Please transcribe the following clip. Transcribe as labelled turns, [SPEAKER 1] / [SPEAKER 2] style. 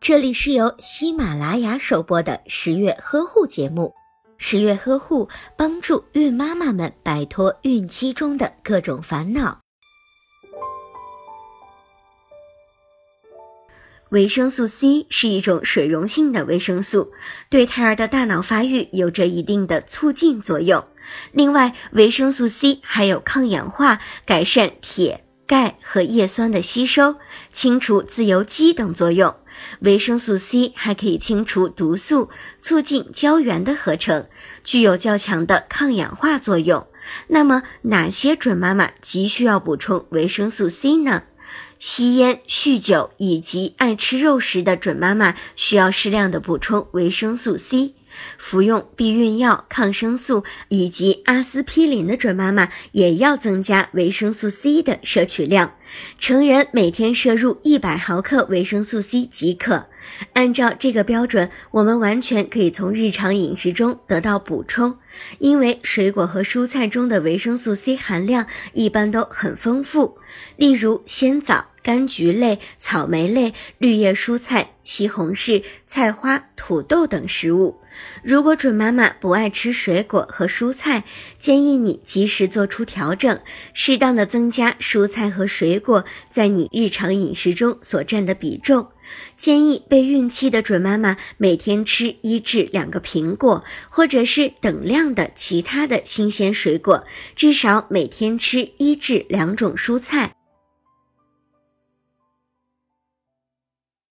[SPEAKER 1] 这里是由喜马拉雅首播的十月呵护节目。十月呵护帮助孕妈妈们摆脱孕期中的各种烦恼。维生素 C 是一种水溶性的维生素，对胎儿的大脑发育有着一定的促进作用。另外，维生素 C 还有抗氧化、改善铁、钙和叶酸的吸收、清除自由基等作用。维生素 C 还可以清除毒素，促进胶原的合成，具有较强的抗氧化作用。那么，哪些准妈妈急需要补充维生素 C 呢？吸烟、酗酒以及爱吃肉食的准妈妈需要适量的补充维生素 C。服用避孕药、抗生素以及阿司匹林的准妈妈也要增加维生素 C 的摄取量。成人每天摄入一百毫克维生素 C 即可。按照这个标准，我们完全可以从日常饮食中得到补充，因为水果和蔬菜中的维生素 C 含量一般都很丰富，例如鲜枣。柑橘类、草莓类、绿叶蔬菜、西红柿、菜花、土豆等食物。如果准妈妈不爱吃水果和蔬菜，建议你及时做出调整，适当的增加蔬菜和水果在你日常饮食中所占的比重。建议备孕期的准妈妈每天吃一至两个苹果，或者是等量的其他的新鲜水果，至少每天吃一至两种蔬菜。